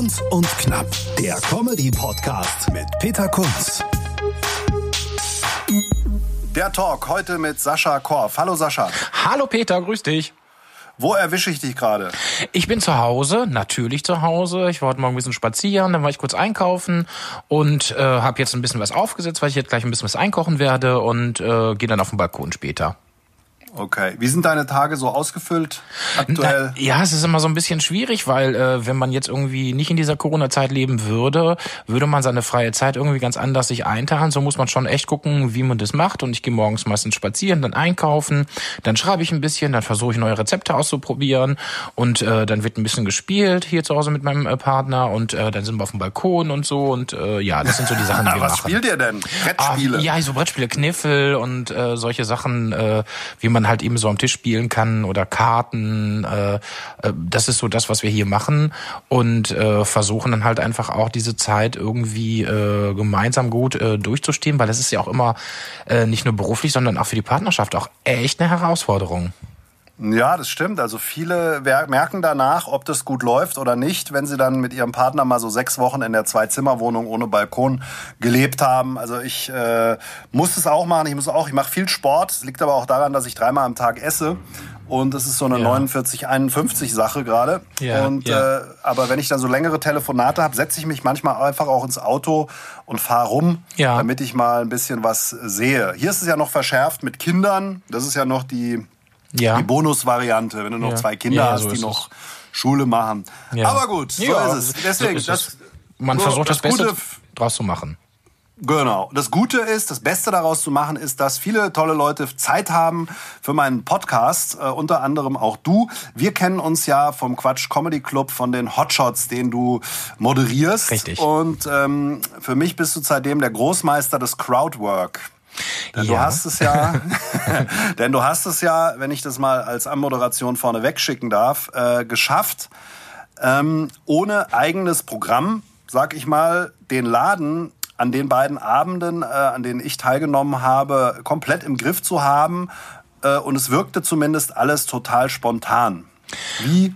Kunz und Knapp, der Comedy-Podcast mit Peter Kunz. Der Talk heute mit Sascha Korf. Hallo Sascha. Hallo Peter, grüß dich. Wo erwische ich dich gerade? Ich bin zu Hause, natürlich zu Hause. Ich war heute Morgen ein bisschen spazieren, dann war ich kurz einkaufen und äh, habe jetzt ein bisschen was aufgesetzt, weil ich jetzt gleich ein bisschen was einkochen werde und äh, gehe dann auf den Balkon später. Okay. Wie sind deine Tage so ausgefüllt aktuell? Na, ja, es ist immer so ein bisschen schwierig, weil äh, wenn man jetzt irgendwie nicht in dieser Corona-Zeit leben würde, würde man seine freie Zeit irgendwie ganz anders sich einteilen. So muss man schon echt gucken, wie man das macht. Und ich gehe morgens meistens spazieren, dann einkaufen, dann schreibe ich ein bisschen, dann versuche ich neue Rezepte auszuprobieren und äh, dann wird ein bisschen gespielt hier zu Hause mit meinem äh, Partner und äh, dann sind wir auf dem Balkon und so und äh, ja, das sind so die Sachen, die wir Was machen. spielt ihr denn? Brettspiele? Ah, ja, so Brettspiele, Kniffel und äh, solche Sachen, äh, wie man halt eben so am Tisch spielen kann oder Karten. Äh, äh, das ist so das, was wir hier machen und äh, versuchen dann halt einfach auch diese Zeit irgendwie gemeinsam gut durchzustehen, weil das ist ja auch immer nicht nur beruflich, sondern auch für die Partnerschaft auch echt eine Herausforderung. Ja, das stimmt. Also viele merken danach, ob das gut läuft oder nicht, wenn sie dann mit ihrem Partner mal so sechs Wochen in der Zwei-Zimmer-Wohnung ohne Balkon gelebt haben. Also ich äh, muss es auch machen. Ich muss auch, ich mache viel Sport. Es liegt aber auch daran, dass ich dreimal am Tag esse. Und das ist so eine Ja. 49-51 Sache gerade. Ja, und ja. Äh, aber wenn ich dann so längere Telefonate habe, setze ich mich manchmal einfach auch ins Auto und fahre rum, Ja. damit ich mal ein bisschen was sehe. Hier ist es ja noch verschärft mit Kindern. Das ist ja noch die Ja. die Bonusvariante, wenn du noch Ja. zwei Kinder Ja, hast, so die noch Schule machen. Ja. Aber gut, so Ja, ist es. Deswegen, so ist das, es. man so, versucht das, Beste Gute, draus zu machen. Genau. Das Gute ist, das Beste daraus zu machen, ist, dass viele tolle Leute Zeit haben für meinen Podcast, äh, unter anderem auch du. Wir kennen uns ja vom Quatsch Comedy Club, von den Hotshots, den du moderierst. Richtig. Und ähm, für mich bist du seitdem der Großmeister des Crowdwork. Denn du Ja. hast es ja, denn du hast es ja, wenn ich das mal als Anmoderation vorne wegschicken darf, äh, geschafft, ähm, ohne eigenes Programm, sag ich mal, den Laden an den beiden Abenden, äh, an denen ich teilgenommen habe, komplett im Griff zu haben. Äh, und es wirkte zumindest alles total spontan. Wie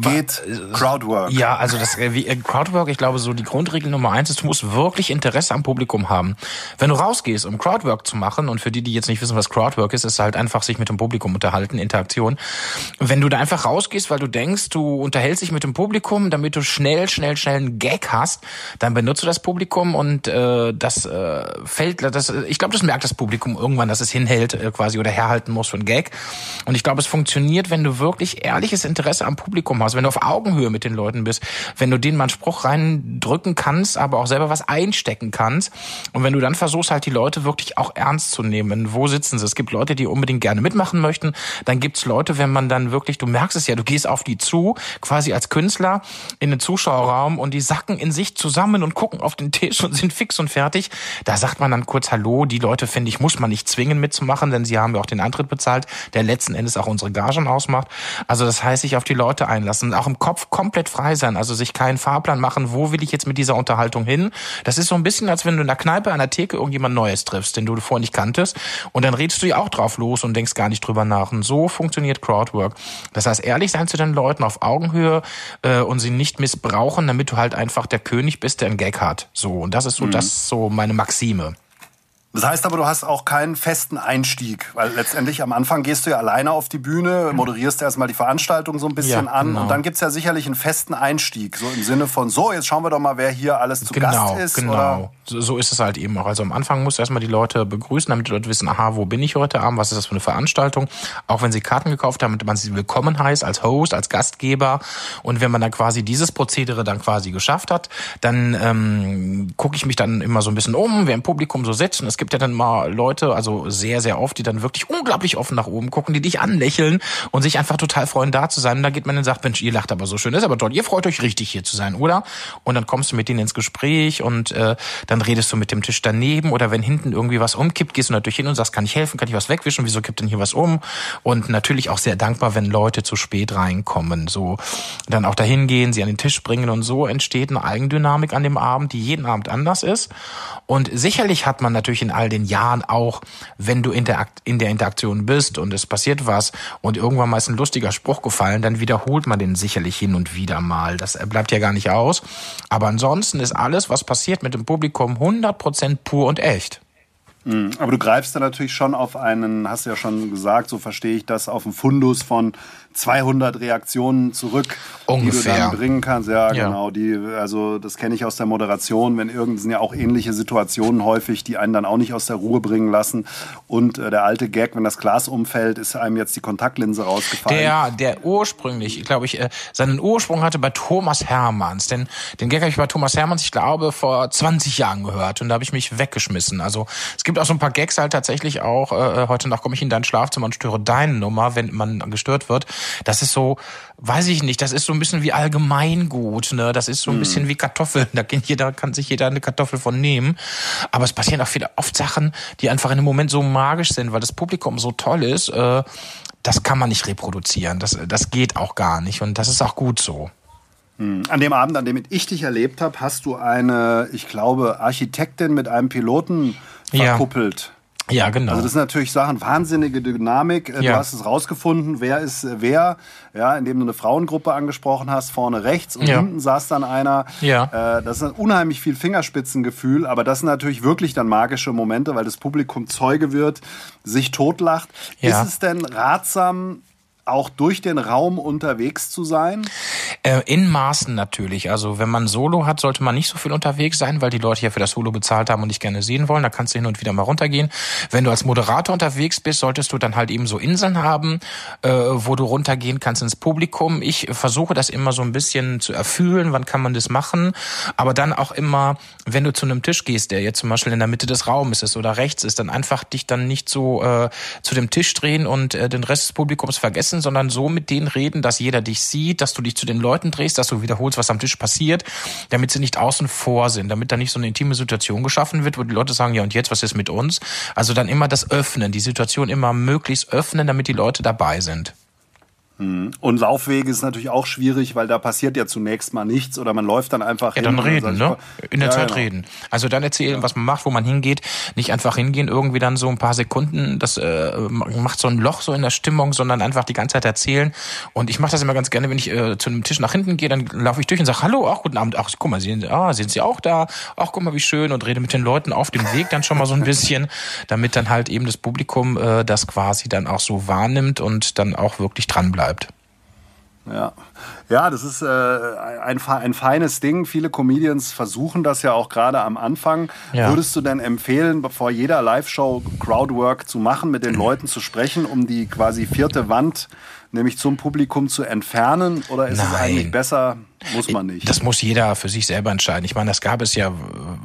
geht Crowdwork? Ja, also das äh, wie, äh, Crowdwork, ich glaube, so die Grundregel Nummer eins ist, du musst wirklich Interesse am Publikum haben. Wenn du rausgehst, um Crowdwork zu machen, und für die, die jetzt nicht wissen, was Crowdwork ist, ist halt einfach sich mit dem Publikum unterhalten, Interaktion. Wenn du da einfach rausgehst, weil du denkst, du unterhältst dich mit dem Publikum, damit du schnell, schnell, schnell einen Gag hast, dann benutzt du das Publikum und äh, das äh, fällt, das, ich glaube, das merkt das Publikum irgendwann, dass es hinhält äh, quasi oder herhalten muss für einen Gag. Und ich glaube, es funktioniert, wenn du wirklich ehrliches Interesse am Publikum hast, wenn du auf Augenhöhe mit den Leuten bist, wenn du denen mal einen Spruch reindrücken kannst, aber auch selber was einstecken kannst. Und wenn du dann versuchst, halt die Leute wirklich auch ernst zu nehmen. Wo sitzen sie? Es gibt Leute, die unbedingt gerne mitmachen möchten. Dann gibt's Leute, wenn man dann wirklich, du merkst es ja, du gehst auf die zu, quasi als Künstler in den Zuschauerraum und die sacken in sich zusammen und gucken auf den Tisch und sind fix und fertig. Da sagt man dann kurz Hallo. Die Leute, finde ich, muss man nicht zwingen mitzumachen, denn sie haben ja auch den Antritt bezahlt, der letzten Endes auch unsere Gagen ausmacht. Also das heißt, sich auf die Leute einlassen, auch im Kopf komplett frei sein, also sich keinen Fahrplan machen, wo will ich jetzt mit dieser Unterhaltung hin. Das ist so ein bisschen, als wenn du in der Kneipe an der Theke irgendjemand Neues triffst, den du vorher nicht kanntest und dann redest du ja auch drauf los und denkst gar nicht drüber nach. Und so funktioniert Crowdwork. Das heißt, ehrlich sein zu den Leuten auf Augenhöhe äh, und sie nicht missbrauchen, damit du halt einfach der König bist, der einen Gag hat. So, und das ist so, das ist so meine Maxime. Das heißt aber, du hast auch keinen festen Einstieg, weil letztendlich am Anfang gehst du ja alleine auf die Bühne, moderierst erstmal die Veranstaltung so ein bisschen Ja, an genau. und dann gibt's ja sicherlich einen festen Einstieg, so im Sinne von, so, jetzt schauen wir doch mal, wer hier alles zu Genau, Gast ist. genau. Oder? So, ist es halt eben auch. Also am Anfang musst du erstmal die Leute begrüßen, damit die Leute wissen, aha, wo bin ich heute Abend, was ist das für eine Veranstaltung. Auch wenn sie Karten gekauft haben, damit man sie willkommen heißt als Host, als Gastgeber. Und wenn man dann quasi dieses Prozedere dann quasi geschafft hat, dann ähm, gucke ich mich dann immer so ein bisschen um, wer im Publikum so sitzt. Und es gibt ja dann mal Leute, also sehr, sehr oft, die dann wirklich unglaublich offen nach oben gucken, die dich anlächeln und sich einfach total freuen, da zu sein. Und da geht man und sagt, Mensch, ihr lacht aber so schön, das ist aber toll, ihr freut euch richtig hier zu sein, oder? Und dann kommst du mit denen ins Gespräch und äh, dann redest du mit dem Tisch daneben oder wenn hinten irgendwie was umkippt, gehst du natürlich hin und sagst, kann ich helfen, kann ich was wegwischen, wieso kippt denn hier was um? Und natürlich auch sehr dankbar, wenn Leute zu spät reinkommen, so dann auch dahin gehen, sie an den Tisch bringen und so entsteht eine Eigendynamik an dem Abend, die jeden Abend anders ist. Und sicherlich hat man natürlich in all den Jahren auch, wenn du in der, in der Interaktion bist und es passiert was und irgendwann mal ist ein lustiger Spruch gefallen, dann wiederholt man den sicherlich hin und wieder mal. Das bleibt ja gar nicht aus. Aber ansonsten ist alles, was passiert mit dem Publikum 100% pur und echt. Mhm. Aber du greifst da natürlich schon auf einen, hast du ja schon gesagt, so verstehe ich das, auf einen Fundus von 200 Reaktionen zurück, Ungefähr. die du dann bringen kannst. Ja, ja. genau. Die, also das kenne ich aus der Moderation, wenn irgend sind ja auch ähnliche Situationen häufig, die einen dann auch nicht aus der Ruhe bringen lassen. Und äh, der alte Gag, wenn das Glas umfällt, ist einem jetzt die Kontaktlinse rausgefallen. Der, der ursprünglich, glaube ich, äh, seinen Ursprung hatte bei Thomas Hermanns. Denn den Gag habe ich bei Thomas Hermanns, ich glaube, vor 20 Jahren gehört und da habe ich mich weggeschmissen. Also es gibt auch so ein paar Gags halt tatsächlich auch. Äh, heute Nacht komme ich in dein Schlafzimmer und störe deine Nummer, wenn man gestört wird. Das ist so, weiß ich nicht, das ist so ein bisschen wie Allgemeingut, ne? Das ist so ein hm. bisschen wie Kartoffeln. Da kann jeder, kann sich jeder eine Kartoffel von nehmen. Aber es passieren auch viele, oft Sachen, die einfach in dem Moment so magisch sind, weil das Publikum so toll ist. Äh, das kann man nicht reproduzieren. Das, das geht auch gar nicht. Und das ist auch gut so. Hm. An dem Abend, an dem ich dich erlebt habe, hast du eine, ich glaube, Architektin mit einem Piloten verkuppelt. Ja. Ja, genau. Also das sind natürlich Sachen, wahnsinnige Dynamik. Äh, du ja. hast es rausgefunden, wer ist äh, wer, ja, indem du eine Frauengruppe angesprochen hast, vorne rechts und ja. hinten saß dann einer. Ja. Äh, das ist ein unheimlich viel Fingerspitzengefühl, aber das sind natürlich wirklich dann magische Momente, weil das Publikum Zeuge wird, sich totlacht. Ja. Ist es denn ratsam, auch durch den Raum unterwegs zu sein? Äh, in Maßen natürlich. Also wenn man Solo hat, sollte man nicht so viel unterwegs sein, weil die Leute ja für das Solo bezahlt haben und dich gerne sehen wollen. Da kannst du hin und wieder mal runtergehen. Wenn du als Moderator unterwegs bist, solltest du dann halt eben so Inseln haben, äh, wo du runtergehen kannst ins Publikum. Ich versuche das immer so ein bisschen zu erfühlen, wann kann man das machen. Aber dann auch immer, wenn du zu einem Tisch gehst, der jetzt zum Beispiel in der Mitte des Raumes ist oder rechts ist, dann einfach dich dann nicht so äh, zu dem Tisch drehen und äh, den Rest des Publikums vergessen essen, sondern so mit denen reden, dass jeder dich sieht, dass du dich zu den Leuten drehst, dass du wiederholst, was am Tisch passiert, damit sie nicht außen vor sind, damit da nicht so eine intime Situation geschaffen wird, wo die Leute sagen, ja und jetzt, was ist mit uns? Also dann immer das Öffnen, die Situation immer möglichst öffnen, damit die Leute dabei sind. Mhm. Und Laufwege ist natürlich auch schwierig, weil da passiert ja zunächst mal nichts oder man läuft dann einfach ja, dann reden, ne? In der ja, Zeit genau. reden. Also dann erzählen, ja. was man macht, wo man hingeht. Nicht einfach hingehen, irgendwie dann so ein paar Sekunden, das äh, macht so ein Loch so in der Stimmung, sondern einfach die ganze Zeit erzählen. Und ich mache das immer ganz gerne, wenn ich äh, zu einem Tisch nach hinten gehe, dann laufe ich durch und sage, hallo, ach, guten Abend, ach, guck mal, sind, ah, sind Sie auch da? Ach, guck mal, wie schön. Und rede mit den Leuten auf dem Weg dann schon mal so ein bisschen, damit dann halt eben das Publikum äh, das quasi dann auch so wahrnimmt und dann auch wirklich dran bleibt. Ja, ja, das ist äh, ein, ein feines Ding. Viele Comedians versuchen das ja auch gerade am Anfang. Ja. Würdest du denn empfehlen, bevor jeder Live-Show Crowdwork zu machen, mit den Leuten zu sprechen, um die quasi vierte Wand nämlich zum Publikum zu entfernen? Oder ist Nein. es eigentlich besser, muss man nicht? Das muss jeder für sich selber entscheiden. Ich meine, das gab es ja,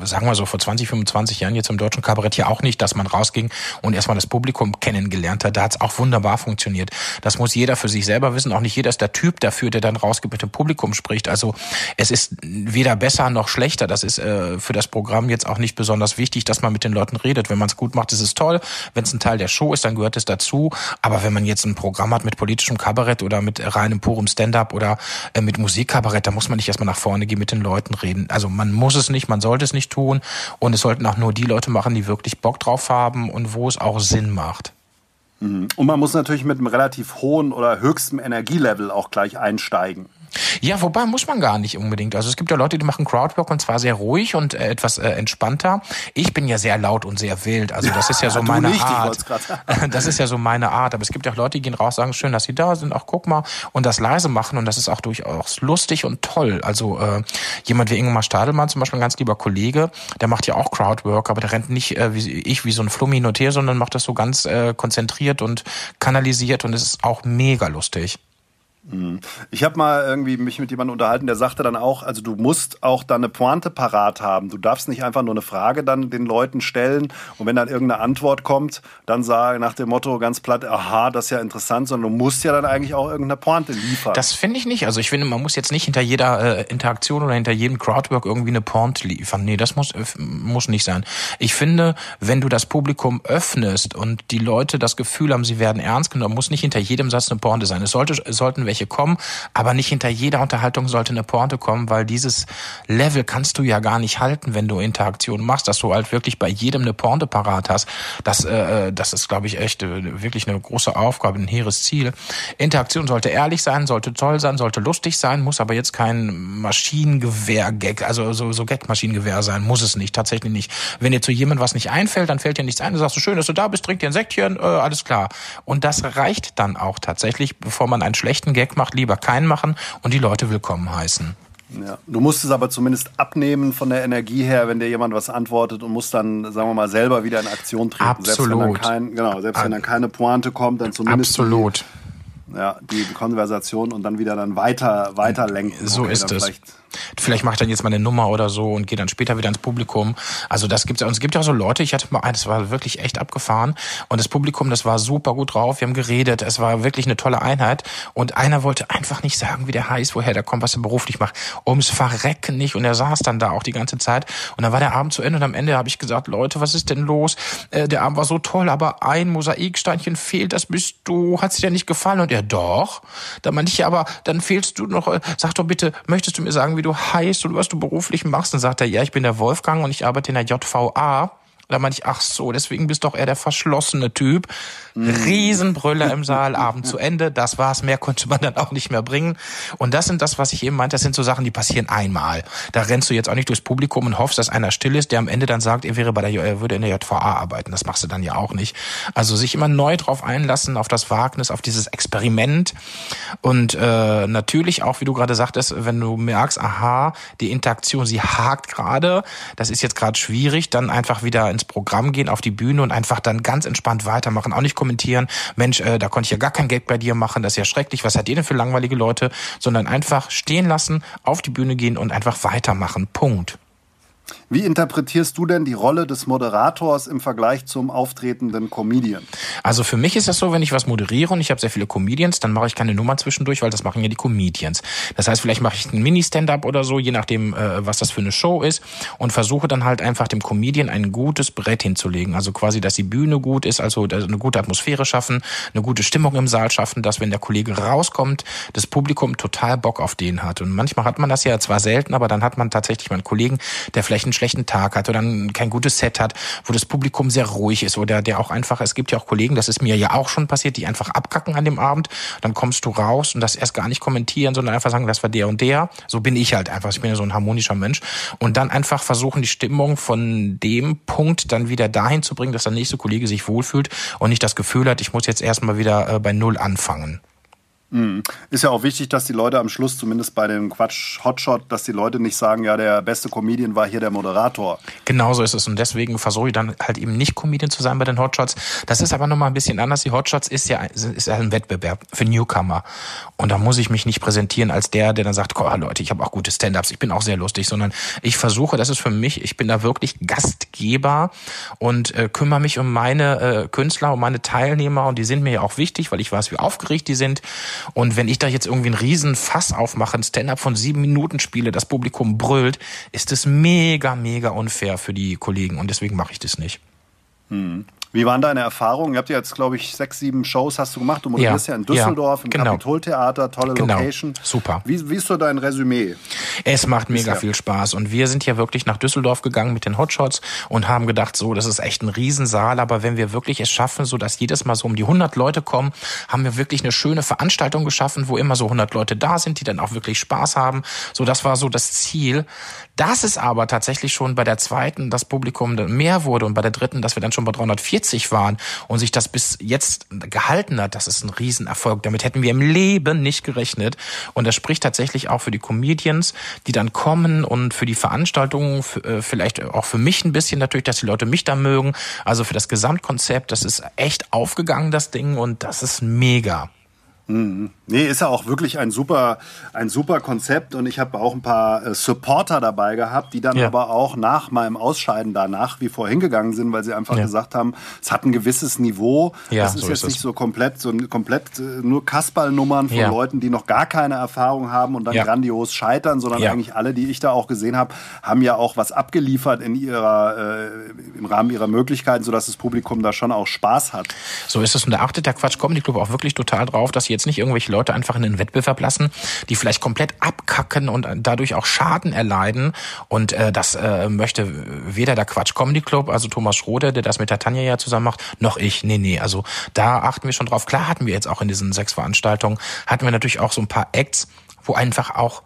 sagen wir so, vor 20, 25 Jahren jetzt im deutschen Kabarett ja auch nicht, dass man rausging und erstmal das Publikum kennengelernt hat. Da hat es auch wunderbar funktioniert. Das muss jeder für sich selber wissen. Auch nicht jeder ist der Typ dafür, der dann rausgeht mit dem Publikum spricht. Also es ist weder besser noch schlechter. Das ist äh, für das Programm jetzt auch nicht besonders wichtig, dass man mit den Leuten redet. Wenn man es gut macht, ist es toll. Wenn es ein Teil der Show ist, dann gehört es dazu. Aber wenn man jetzt ein Programm hat mit politischem Kabarett oder mit reinem purem Stand-up oder äh, mit Musikkabarett, da muss man nicht erstmal nach vorne gehen, mit den Leuten reden. Also man muss es nicht, man sollte es nicht tun und es sollten auch nur die Leute machen, die wirklich Bock drauf haben und wo es auch Sinn macht. Mhm. Und man muss natürlich mit einem relativ hohen oder höchsten Energielevel auch gleich einsteigen. Ja, wobei muss man gar nicht unbedingt. Also es gibt ja Leute, die machen Crowdwork und zwar sehr ruhig und äh, etwas äh, entspannter. Ich bin ja sehr laut und sehr wild. Also das ist ja so meine nicht, Art. das ist ja so meine Art. Aber es gibt auch Leute, die gehen raus, sagen, schön, dass sie da sind. Ach, guck mal. Und das leise machen. Und das ist auch durchaus lustig und toll. Also äh, jemand wie Ingmar Stadelmann, zum Beispiel ein ganz lieber Kollege, der macht ja auch Crowdwork, aber der rennt nicht äh, wie ich, wie so ein Flummi notier, sondern macht das so ganz äh, konzentriert und kanalisiert und es ist auch mega lustig. Mhm. Ich habe mal irgendwie mich mit jemandem unterhalten, der sagte dann auch, also du musst auch dann eine Pointe parat haben. Du darfst nicht einfach nur eine Frage dann den Leuten stellen und wenn dann irgendeine Antwort kommt, dann sage nach dem Motto ganz platt, aha, das ist ja interessant, sondern du musst ja dann eigentlich auch irgendeine Pointe liefern. Das finde ich nicht. Also ich finde, man muss jetzt nicht hinter jeder äh, Interaktion oder hinter jedem Crowdwork irgendwie eine Pointe liefern. Nee, das muss, muss nicht sein. Ich finde, wenn du das Publikum öffnest und die Leute das Gefühl haben, sie werden ernst genommen, muss nicht hinter jedem Satz eine Pointe sein. Es sollte, es sollten welche welche kommen, aber nicht hinter jeder Unterhaltung sollte eine Pointe kommen, weil dieses Level kannst du ja gar nicht halten, wenn du Interaktion machst, dass du halt wirklich bei jedem eine Pointe parat hast. Das, äh, das ist, glaube ich, echt äh, wirklich eine große Aufgabe, ein hehres Ziel. Interaktion sollte ehrlich sein, sollte toll sein, sollte lustig sein, muss aber jetzt kein Maschinengewehr-Gag, also so, so Gag-Maschinengewehr sein, muss es nicht, tatsächlich nicht. Wenn dir zu jemandem was nicht einfällt, dann fällt dir nichts ein, du sagst so schön, dass du da bist, trink dir ein Säckchen, äh, alles klar. Und das reicht dann auch tatsächlich, bevor man einen schlechten Gag macht, lieber keinen machen und die Leute willkommen heißen. Ja. Du musst es aber zumindest abnehmen von der Energie her, wenn dir jemand was antwortet und musst dann, sagen wir mal, selber wieder in Aktion treten. Absolut. Selbst wenn dann, kein, genau, selbst wenn dann keine Pointe kommt, dann zumindest Absolut. Die, ja, die Konversation und dann wieder dann weiter, weiter lenken. So okay, ist es. Vielleicht mache ich dann jetzt mal eine Nummer oder so und gehe dann später wieder ins Publikum. Also das gibt's ja. Und es gibt ja auch so Leute, ich hatte mal eins, das war wirklich echt abgefahren. Und das Publikum, das war super gut drauf. Wir haben geredet. Es war wirklich eine tolle Einheit. Und einer wollte einfach nicht sagen, wie der heißt, woher der kommt, was er beruflich macht. Ums Verrecken nicht. Und er saß dann da auch die ganze Zeit. Und dann war der Abend zu Ende und am Ende habe ich gesagt, Leute, was ist denn los? Äh, der Abend war so toll, aber ein Mosaiksteinchen fehlt, das bist du. Hat sich dir nicht gefallen? Und er, doch. Da meinte ich, aber dann fehlst du noch. Äh, sag doch bitte, möchtest du mir sagen, wie du heißt und was du beruflich machst. Dann sagt er, ja, ich bin der Wolfgang und ich arbeite in der JVA. Da meinte ich, ach so, deswegen bist doch eher der verschlossene Typ. Mhm. Riesenbrüller im Saal, Abend zu Ende. Das war's. Mehr konnte man dann auch nicht mehr bringen. Und das sind das, was ich eben meinte. Das sind so Sachen, die passieren einmal. Da rennst du jetzt auch nicht durchs Publikum und hoffst, dass einer still ist, der am Ende dann sagt, er wäre bei der, er würde in der JVA arbeiten. Das machst du dann ja auch nicht. Also sich immer neu drauf einlassen, auf das Wagnis, auf dieses Experiment. Und äh, natürlich auch, wie du gerade sagtest, wenn du merkst, aha, die Interaktion, sie hakt gerade, das ist jetzt gerade schwierig, dann einfach wieder ins Programm gehen, auf die Bühne und einfach dann ganz entspannt weitermachen. Auch nicht kommentieren, Mensch, äh, da konnte ich ja gar kein Geld bei dir machen, das ist ja schrecklich, was hat ihr denn für langweilige Leute? Sondern einfach stehen lassen, auf die Bühne gehen und einfach weitermachen. Punkt. Wie interpretierst du denn die Rolle des Moderators im Vergleich zum auftretenden Comedian? Also für mich ist das so, wenn ich was moderiere und ich habe sehr viele Comedians, dann mache ich keine Nummer zwischendurch, weil das machen ja die Comedians. Das heißt, vielleicht mache ich einen Mini-Stand-up oder so, je nachdem, äh, was das für eine Show ist und versuche dann halt einfach dem Comedian ein gutes Brett hinzulegen. Also quasi, dass die Bühne gut ist, also eine gute Atmosphäre schaffen, eine gute Stimmung im Saal schaffen, dass wenn der Kollege rauskommt, das Publikum total Bock auf den hat. Und manchmal hat man das ja zwar selten, aber dann hat man tatsächlich mal einen Kollegen, der vielleicht einen schlechten Tag hat oder kein gutes Set hat, wo das Publikum sehr ruhig ist oder der auch einfach, es gibt ja auch Kollegen, das ist mir ja auch schon passiert, die einfach abkacken an dem Abend, dann kommst du raus und das erst gar nicht kommentieren, sondern einfach sagen, das war der und der. So bin ich halt einfach, ich bin ja so ein harmonischer Mensch und dann einfach versuchen, die Stimmung von dem Punkt dann wieder dahin zu bringen, dass der nächste Kollege sich wohlfühlt und nicht das Gefühl hat, ich muss jetzt erstmal wieder äh, bei Null anfangen. Mhm. Ist ja auch wichtig, dass die Leute am Schluss, zumindest bei dem Quatsch Hotshot, dass die Leute nicht sagen, ja, der beste Comedian war hier der Moderator. Genau so ist es. Und deswegen versuche ich dann halt eben nicht Comedian zu sein bei den Hotshots. Das ist aber nochmal ein bisschen anders. Die Hotshots ist ja, ist ja ein Wettbewerb für Newcomer. Und da muss ich mich nicht präsentieren als der, der dann sagt, oh, Leute, ich habe auch gute Stand-ups, ich bin auch sehr lustig, sondern ich versuche, das ist für mich, ich bin da wirklich Gastgeber und äh, kümmere mich um meine äh, Künstler, um meine Teilnehmer und die sind mir ja auch wichtig, weil ich weiß, wie aufgeregt die sind und wenn ich da jetzt irgendwie einen riesen Fass aufmache, ein Stand-up von sieben Minuten spiele, das Publikum brüllt, ist es mega, mega unfair für die Kollegen und deswegen mache ich das nicht. Hm. Wie waren deine Erfahrungen? Ihr habt ja jetzt, glaube ich, sechs, sieben Shows hast du gemacht. Du moderierst ja, ja in Düsseldorf, ja, im genau. Kapitoltheater, tolle genau. Location. Super. Wie, wie ist so dein Resümee? Es macht mega viel Spaß. Und wir sind ja wirklich nach Düsseldorf gegangen mit den Hotshots und haben gedacht, so, das ist echt ein Riesensaal. Aber wenn wir wirklich es schaffen, so dass jedes Mal so um die 100 Leute kommen, haben wir wirklich eine schöne Veranstaltung geschaffen, wo immer so 100 Leute da sind, die dann auch wirklich Spaß haben. So, das war so das Ziel. Das ist aber tatsächlich schon bei der zweiten das Publikum mehr wurde und bei der dritten, dass wir dann schon bei 340 waren und sich das bis jetzt gehalten hat, das ist ein Riesenerfolg. Damit hätten wir im Leben nicht gerechnet. Und das spricht tatsächlich auch für die Comedians, die dann kommen und für die Veranstaltungen, äh, vielleicht auch für mich ein bisschen natürlich, dass die Leute mich da mögen. Also für das Gesamtkonzept, das ist echt aufgegangen, das Ding, und das ist mega. Mhm. Nee, ist ja auch wirklich ein super, ein super Konzept und ich habe auch ein paar äh, Supporter dabei gehabt, die dann ja. aber auch nach meinem Ausscheiden danach wie vor hingegangen sind, weil sie einfach ja. gesagt haben, es hat ein gewisses Niveau. Ja, das ist so jetzt ist nicht so komplett, so komplett äh, nur Kasperlnummern von Leuten, die noch gar keine Erfahrung haben und dann grandios scheitern, sondern eigentlich alle, die ich da auch gesehen habe, haben ja auch was abgeliefert in ihrer, äh, im Rahmen ihrer Möglichkeiten, sodass das Publikum da schon auch Spaß hat. So ist es und da achtet der Quatsch Comedy Club auch wirklich total drauf, dass sie jetzt nicht irgendwelche Leute einfach in den Wettbewerb lassen, die vielleicht komplett abkacken und dadurch auch Schaden erleiden. Und äh, das äh, möchte weder der Quatsch Comedy Club, also Thomas Schrode, der das mit der Tanja ja zusammen macht, noch ich. Nee, nee. Also da achten wir schon drauf. Klar hatten wir jetzt auch in diesen sechs Veranstaltungen, hatten wir natürlich auch so ein paar Acts, wo einfach auch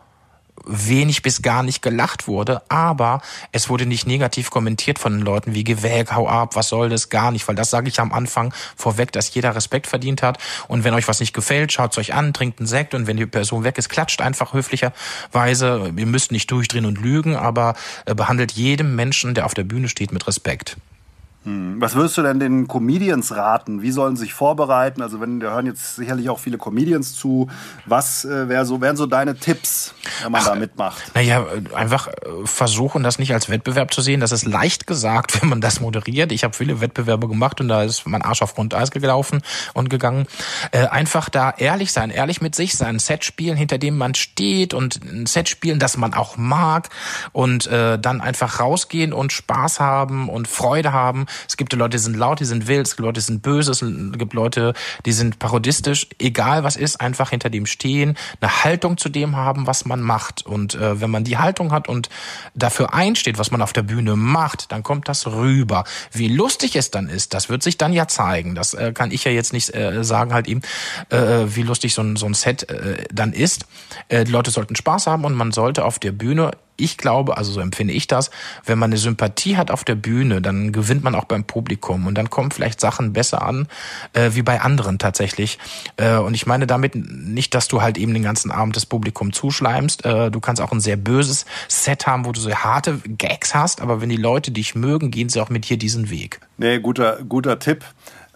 wenig bis gar nicht gelacht wurde, aber es wurde nicht negativ kommentiert von den Leuten wie geh hau ab, was soll das, gar nicht, weil das sage ich am Anfang vorweg, dass jeder Respekt verdient hat und wenn euch was nicht gefällt, schaut's euch an, trinkt einen Sekt und wenn die Person weg ist, klatscht einfach höflicherweise, ihr müsst nicht durchdrehen und lügen, aber äh, behandelt jedem Menschen, der auf der Bühne steht, mit Respekt. Hm. Was würdest du denn den Comedians raten? Wie sollen sie sich vorbereiten? Also wenn wir hören jetzt sicherlich auch viele Comedians zu. Was äh, wär so, wären so deine Tipps, wenn man Ach, da mitmacht? Naja, einfach äh, versuchen, das nicht als Wettbewerb zu sehen. Das ist leicht gesagt, wenn man das moderiert. Ich habe viele Wettbewerbe gemacht und da ist mein Arsch auf Grundeis gelaufen und gegangen. Äh, einfach da ehrlich sein, ehrlich mit sich sein, ein Set spielen, hinter dem man steht und ein Set spielen, das man auch mag und äh, dann einfach rausgehen und Spaß haben und Freude haben es gibt Leute, die sind laut, die sind wild, es gibt Leute, die sind böse, es gibt Leute, die sind parodistisch. Egal was ist, einfach hinter dem stehen, eine Haltung zu dem haben, was man macht. Und äh, wenn man die Haltung hat und dafür einsteht, was man auf der Bühne macht, dann kommt das rüber. Wie lustig es dann ist, das wird sich dann ja zeigen. Das äh, kann ich ja jetzt nicht äh, sagen halt ihm, äh, wie lustig so ein, so ein Set äh, dann ist. Äh, Leute sollten Spaß haben und man sollte auf der Bühne ich glaube, also so empfinde ich das, wenn man eine Sympathie hat auf der Bühne, dann gewinnt man auch beim Publikum und dann kommen vielleicht Sachen besser an, äh, wie bei anderen tatsächlich. Äh, und ich meine damit nicht, dass du halt eben den ganzen Abend das Publikum zuschleimst. Äh, du kannst auch ein sehr böses Set haben, wo du so harte Gags hast, aber wenn die Leute dich mögen, gehen sie auch mit dir diesen Weg. Nee, guter, guter Tipp.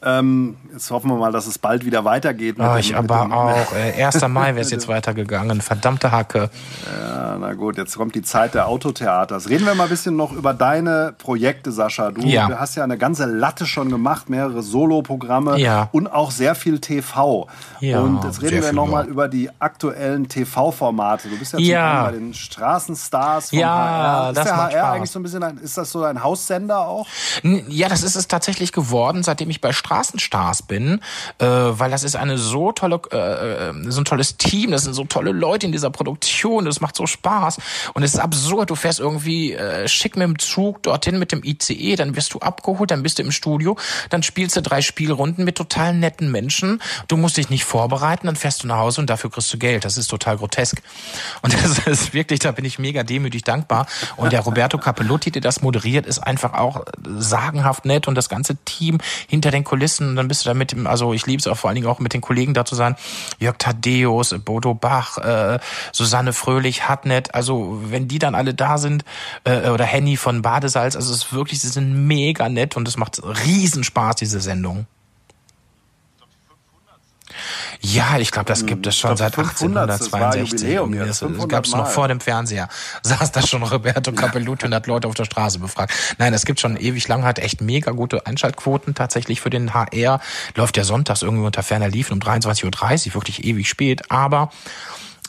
Ähm, jetzt hoffen wir mal, dass es bald wieder weitergeht. Oh, ich aber dem, auch. Äh, 1. Mai wäre es jetzt weitergegangen. Verdammte Hacke. Ja, na gut, jetzt kommt die Zeit der Autotheaters. Reden wir mal ein bisschen noch über deine Projekte, Sascha. Du ja. hast ja eine ganze Latte schon gemacht, mehrere Soloprogramme ja. und auch sehr viel TV. Ja, und jetzt reden wir nochmal über die aktuellen TV-Formate. Du bist ja, ja. bei den Straßenstars vom ja, HR. Ist das der HR Spaß. eigentlich so ein bisschen ein, ist das so ein Haussender auch? Ja, das ist es tatsächlich geworden, seitdem ich bei Straßenstars bin, äh, weil das ist eine so tolle, äh, äh, so ein tolles Team, das sind so tolle Leute in dieser Produktion, das macht so Spaß. Und es ist absurd, du fährst irgendwie äh, schick mit dem Zug dorthin mit dem ICE, dann wirst du abgeholt, dann bist du im Studio, dann spielst du drei Spielrunden mit total netten Menschen, du musst dich nicht vorbereiten, dann fährst du nach Hause und dafür kriegst du Geld, das ist total grotesk. Und das ist wirklich, da bin ich mega demütig dankbar. Und der Roberto Capellotti, der das moderiert, ist einfach auch sagenhaft nett und das ganze Team hinter den Kulissen und dann bist du da mit dem, also ich liebe es auch vor allen Dingen auch mit den Kollegen da zu sein, Jörg Thaddeus, Bodo Bach, äh, Susanne Fröhlich, Hartnett, also wenn die dann alle da sind, äh, oder Henny von Badesalz, also es ist wirklich, sie sind mega nett und es macht Riesenspaß, diese Sendung. Ja, ich glaube, das gibt es schon seit 1862. Das, das gab es noch vor dem Fernseher. Saß da schon Roberto Capellucci und hat Leute auf der Straße befragt. Nein, es gibt schon ewig lang, hat echt mega gute Einschaltquoten tatsächlich für den HR. Läuft ja sonntags irgendwie unter ferner Liefen um 23.30 Uhr, wirklich ewig spät. Aber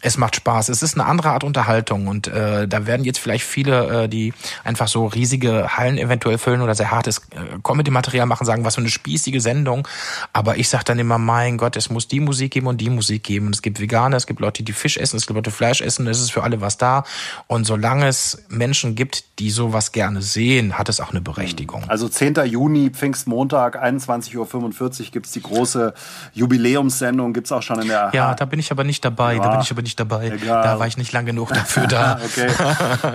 es macht Spaß. Es ist eine andere Art Unterhaltung und äh, da werden jetzt vielleicht viele, äh, die einfach so riesige Hallen eventuell füllen oder sehr hartes äh, Comedy-Material machen, sagen, was für eine spießige Sendung. Aber ich sag dann immer, mein Gott, es muss die Musik geben und die Musik geben. Und es gibt Veganer, es gibt Leute, die Fisch essen, es gibt Leute, die Fleisch essen. Es ist für alle was da. Und solange es Menschen gibt, die sowas gerne sehen, hat es auch eine Berechtigung. Also 10. Juni, Pfingstmontag, 21.45 Uhr gibt's die große Jubiläumssendung, gibt's auch schon in der... Ja, da bin ich aber nicht dabei. Ja. Da bin ich aber nicht dabei. Egal. Da war ich nicht lang genug dafür da. okay.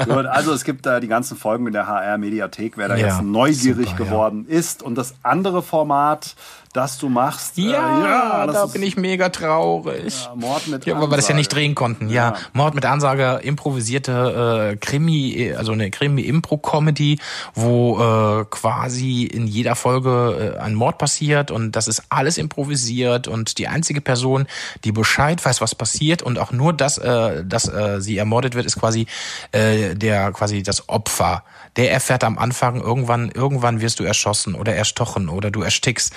Gut, also es gibt da die ganzen Folgen in der HR-Mediathek, wer da ja, jetzt neugierig super, geworden ja. ist. Und das andere Format, das du machst. Ja, äh, ja da bin ich mega traurig. Ja, Mord mit ja, weil wir das ja nicht drehen konnten. Ja, ja. Mord mit Ansage, improvisierte äh, Krimi, also eine Krimi-Impro-Comedy, wo äh, quasi in jeder Folge äh, ein Mord passiert und das ist alles improvisiert und die einzige Person, die Bescheid weiß, was passiert und auch nur das, äh, dass äh, sie ermordet wird, ist quasi äh, der quasi das Opfer. Der erfährt am Anfang irgendwann, irgendwann wirst du erschossen oder erstochen oder du erstickst.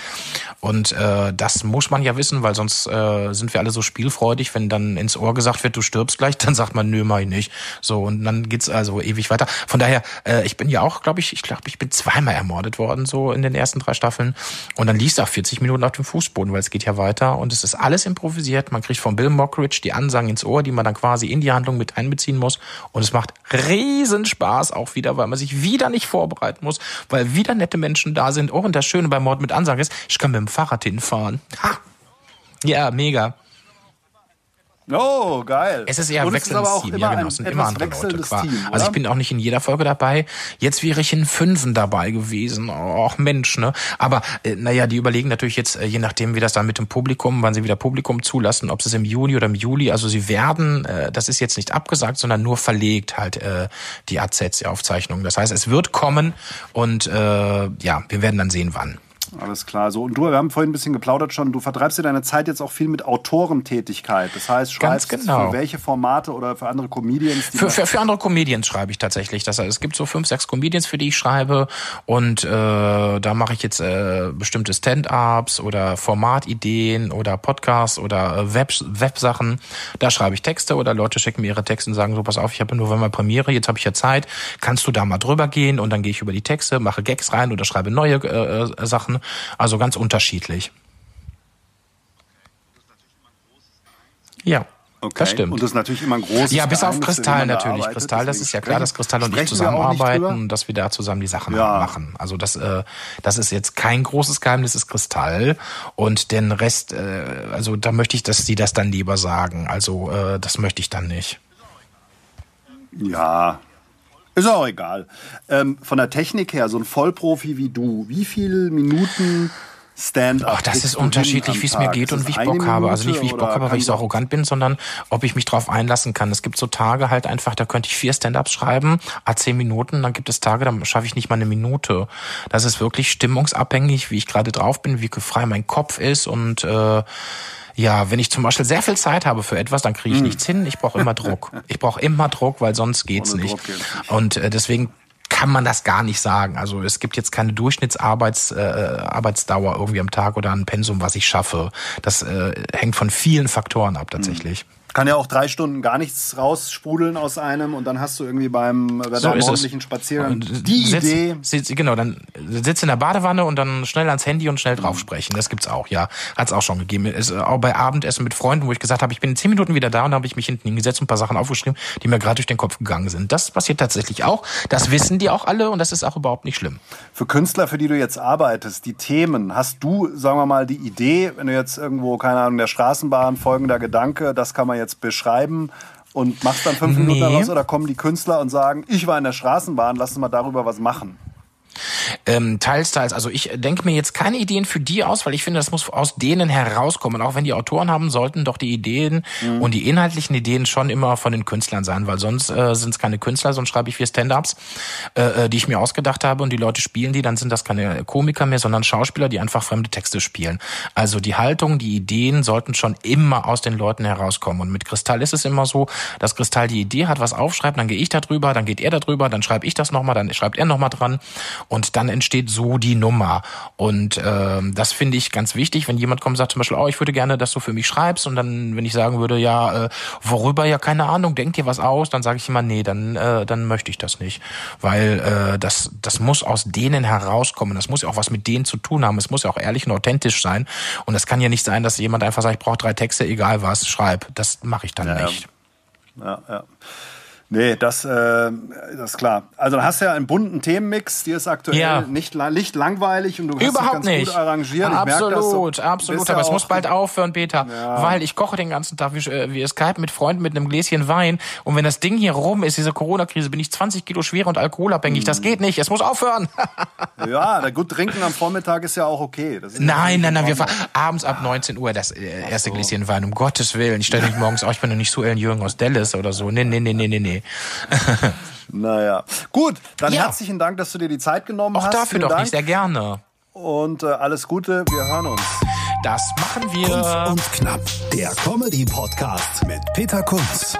Und äh, das muss man ja wissen, weil sonst äh, sind wir alle so spielfreudig, wenn dann ins Ohr gesagt wird, du stirbst gleich, dann sagt man, nö, mach ich nicht. So, und dann geht's also ewig weiter. Von daher, äh, ich bin ja auch, glaube ich, ich glaube, ich bin zweimal ermordet worden, so in den ersten drei Staffeln. Und dann liest auch 40 Minuten auf dem Fußboden, weil es geht ja weiter. Und es ist alles improvisiert. Man kriegt von Bill Mockridge die Ansagen ins Ohr, die man dann quasi in die Handlung mit einbeziehen muss. Und es macht riesen Spaß auch wieder, weil man sich wieder nicht vorbereiten muss, weil wieder nette Menschen da sind. Oh, und das Schöne beim Mord mit Ansagen ist, ich kann mit dem Fahrrad hinfahren. Ha! Ja, mega. Oh, geil. Es ist eher ein es wechselndes auch Team. immer Ja, genau. Es sind immer andere Leute. Team, also ich bin auch nicht in jeder Folge dabei. Jetzt wäre ich in Fünfen dabei gewesen. Och Mensch, ne? Aber äh, naja, die überlegen natürlich jetzt, äh, je nachdem, wie das dann mit dem Publikum, wann sie wieder Publikum zulassen, ob sie es im Juni oder im Juli, also sie werden, äh, das ist jetzt nicht abgesagt, sondern nur verlegt halt äh, die Aufzeichnungen. Das heißt, es wird kommen und äh, ja, wir werden dann sehen, wann. Alles klar. So, und du, wir haben vorhin ein bisschen geplaudert schon, du vertreibst dir deine Zeit jetzt auch viel mit Autorentätigkeit. Das heißt, schreibst genau. für welche Formate oder für andere Comedians, Für, für, für andere Comedians schreibe ich tatsächlich. Das heißt, es gibt so fünf, sechs Comedians, für die ich schreibe. Und äh, da mache ich jetzt äh, bestimmte Stand-ups oder Formatideen oder Podcasts oder äh, Web, Websachen. Da schreibe ich Texte oder Leute schicken mir ihre Texte und sagen so, pass auf, ich habe im November Premiere, jetzt habe ich ja Zeit. Kannst du da mal drüber gehen? Und dann gehe ich über die Texte, mache Gags rein oder schreibe neue äh, äh, Sachen. Also ganz unterschiedlich. Ja. Okay. Das stimmt. Und das ist natürlich immer ein großes Ja, bis auf Kristall natürlich. Kristall, das ist ja klar, dass Kristall und ich zusammenarbeiten und dass wir da zusammen die Sachen Ja. machen. Also das, äh, das ist jetzt kein großes Geheimnis, ist Kristall. Und den Rest, äh, also da möchte ich, dass sie das dann lieber sagen. Also äh, das möchte ich dann nicht. Ja, ist auch egal. Ähm, von der Technik her, so ein Vollprofi wie du, wie viele Minuten Stand-up? Ach, das ist unterschiedlich, wie es mir geht und wie ich Bock habe. Also nicht, wie ich Minute Bock habe, weil ich so arrogant bin, sondern ob ich mich drauf einlassen kann. Es gibt so Tage halt einfach, da könnte ich vier Stand-ups schreiben, a zehn Minuten. Dann gibt es Tage, da schaffe ich nicht mal eine Minute. Das ist wirklich stimmungsabhängig, wie ich gerade drauf bin, wie frei mein Kopf ist und äh, ja, wenn ich zum Beispiel sehr viel Zeit habe für etwas, dann kriege ich nichts hin. Ich brauche immer Druck. Ich brauche immer Druck, weil sonst geht's Ohne nicht. Geht's nicht. Und äh, deswegen kann man das gar nicht sagen. Also es gibt jetzt keine Durchschnittsarbeits äh, irgendwie am Tag oder ein Pensum, was ich schaffe. Das äh, hängt von vielen Faktoren ab tatsächlich. Kann ja auch drei Stunden gar nichts raussprudeln aus einem und dann hast du irgendwie beim bei So ist morgendlichen Spaziergang die sitz, Idee. Sitz, genau, dann sitzt in der Badewanne und dann schnell ans Handy und schnell drauf sprechen. Das gibt's auch, ja. Hat's auch schon gegeben. Es, äh, auch bei Abendessen mit Freunden, wo ich gesagt habe, ich bin in zehn Minuten wieder da und dann habe ich mich hinten hingesetzt und ein paar Sachen aufgeschrieben, die mir gerade durch den Kopf gegangen sind. Das passiert tatsächlich auch. Das wissen die auch alle und das ist auch überhaupt nicht schlimm. Für Künstler, für die du jetzt arbeitest, die Themen, hast du, sagen wir mal, die Idee, wenn du jetzt irgendwo, keine Ahnung, der Straßenbahn folgender Gedanke, das kann man jetzt beschreiben und machst dann fünf Minuten Nee. daraus oder kommen die Künstler und sagen, ich war in der Straßenbahn, lass uns mal darüber was machen. Ähm, teils, teils. Also ich denke mir jetzt keine Ideen für die aus, weil ich finde, das muss aus denen herauskommen. Auch wenn die Autoren haben, sollten doch die Ideen und die inhaltlichen Ideen schon immer von den Künstlern sein, weil sonst äh, sind es keine Künstler, sonst schreibe ich vier Stand-ups, äh, äh, die ich mir ausgedacht habe und die Leute spielen die, dann sind das keine Komiker mehr, sondern Schauspieler, die einfach fremde Texte spielen. Also die Haltung, die Ideen sollten schon immer aus den Leuten herauskommen. Und mit Kristall ist es immer so, dass Kristall die Idee hat, was aufschreibt, dann gehe ich da drüber, dann geht er da drüber, dann schreibe ich das nochmal, dann schreibt er nochmal dran und dann entsteht so die Nummer. Und ähm, das finde ich ganz wichtig, wenn jemand kommt und sagt zum Beispiel, oh, ich würde gerne, dass du für mich schreibst und dann, wenn ich sagen würde, ja, äh, worüber, ja, keine Ahnung, denk dir was aus, dann sage ich immer, nee, dann, äh, dann möchte ich das nicht. Weil äh, das, das muss aus denen herauskommen, das muss ja auch was mit denen zu tun haben, es muss ja auch ehrlich und authentisch sein. Und es kann ja nicht sein, dass jemand einfach sagt, ich brauche drei Texte, egal was, schreib. Das mache ich dann Ja, ja. nicht. Ja, ja. Nee, das, äh, das ist klar. Also dann hast du ja einen bunten Themenmix, die ist aktuell Ja. nicht, nicht langweilig und du hast Überhaupt dich ganz nicht. gut arrangiert. Ich merk das, absolut, du absolut. ja Aber es auch- muss bald aufhören, Peter. Weil ich koche den ganzen Tag. Wir, äh, wir skypen mit Freunden mit einem Gläschen Wein. Und wenn das Ding hier rum ist, diese Corona-Krise, bin ich 20 Kilo schwer und alkoholabhängig. Mhm. Das geht nicht. Es muss aufhören. Ja, gut, trinken am Vormittag ist ja auch okay. Das ist ja nein, nein, nein. Wir fahren abends ab 19 Uhr das äh, erste Gläschen Wein. Um Gottes Willen. Ich stelle mich morgens auf. Ich bin doch nicht so Ellen Jürgen aus Dallas oder so. Nee, nee, nee, nee, nee, nee. Naja. Gut, dann Ja. herzlichen Dank, dass du dir die Zeit genommen Auch hast. dafür Vielen doch Dank. nicht. Sehr gerne. Und äh, alles Gute, wir hören uns. Das machen wir. Kunst und Knapp, der Comedy-Podcast mit Peter Kunz.